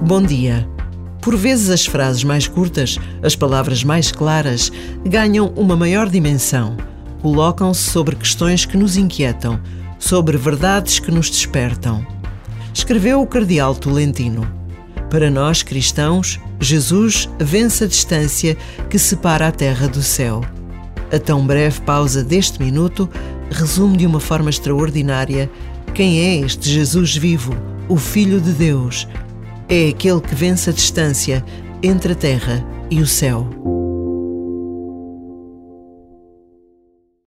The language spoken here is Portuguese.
Bom dia. Por vezes, as frases mais curtas, as palavras mais claras, ganham uma maior dimensão. Colocam-se sobre questões que nos inquietam, sobre verdades que nos despertam. Escreveu o Cardeal Tolentino. Para nós cristãos, Jesus vence a distância que separa a terra do céu. A tão breve pausa deste minuto resume de uma forma extraordinária quem é este Jesus vivo, o Filho de Deus é aquele que vence a distância entre a terra e o céu.